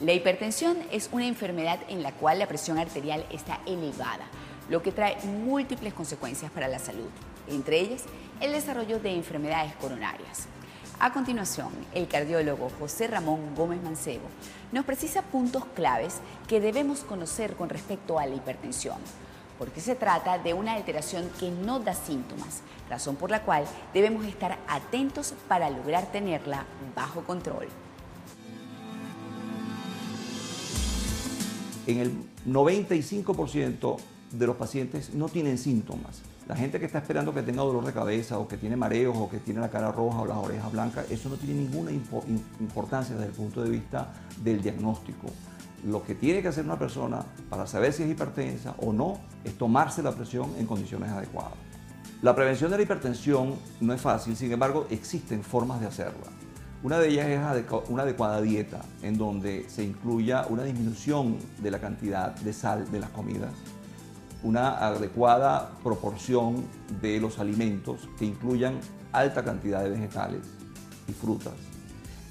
La hipertensión es una enfermedad en la cual la presión arterial está elevada, lo que trae múltiples consecuencias para la salud, entre ellas el desarrollo de enfermedades coronarias. A continuación, el cardiólogo José Ramón Gómez Mancebo nos precisa puntos claves que debemos conocer con respecto a la hipertensión, porque se trata de una alteración que no da síntomas, razón por la cual debemos estar atentos para lograr tenerla bajo control. En el 95% de los pacientes no tienen síntomas. La gente que está esperando que tenga dolor de cabeza o que tiene mareos o que tiene la cara roja o las orejas blancas, eso no tiene ninguna importancia desde el punto de vista del diagnóstico. Lo que tiene que hacer una persona para saber si es hipertensa o no es tomarse la presión en condiciones adecuadas. La prevención de la hipertensión no es fácil, sin embargo existen formas de hacerla. Una de ellas es una adecuada dieta, en donde se incluya una disminución de la cantidad de sal de las comidas, una adecuada proporción de los alimentos que incluyan alta cantidad de vegetales y frutas.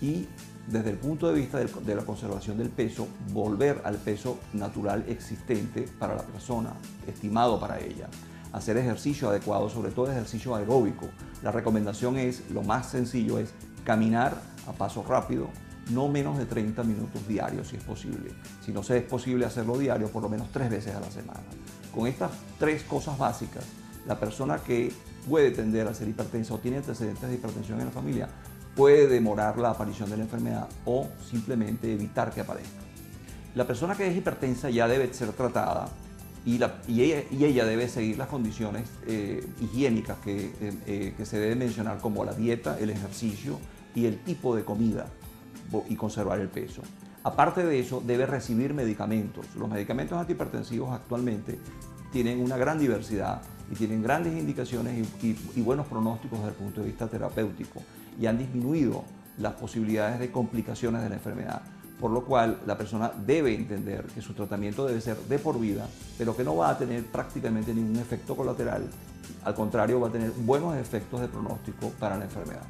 Y desde el punto de vista de la conservación del peso, volver al peso natural existente para la persona, estimado para ella. Hacer ejercicio adecuado, sobre todo ejercicio aeróbico. La recomendación es, lo más sencillo es caminar a paso rápido, no menos de 30 minutos diarios si es posible. Si no se es posible hacerlo diario, por lo menos tres veces a la semana. Con estas tres cosas básicas, la persona que puede tender a ser hipertensa o tiene antecedentes de hipertensión en la familia puede demorar la aparición de la enfermedad o simplemente evitar que aparezca. La persona que es hipertensa ya debe ser tratada y, ella, debe seguir las condiciones eh, higiénicas que, eh, eh, que se deben mencionar como la dieta, el ejercicio y el tipo de comida y conservar el peso. Aparte de eso, debe recibir medicamentos. Los medicamentos antihipertensivos actualmente tienen una gran diversidad y tienen grandes indicaciones y, buenos pronósticos desde el punto de vista terapéutico y han disminuido las posibilidades de complicaciones de la enfermedad por lo cual la persona debe entender que su tratamiento debe ser de por vida, pero que no va a tener prácticamente ningún efecto colateral, al contrario va a tener buenos efectos de pronóstico para la enfermedad.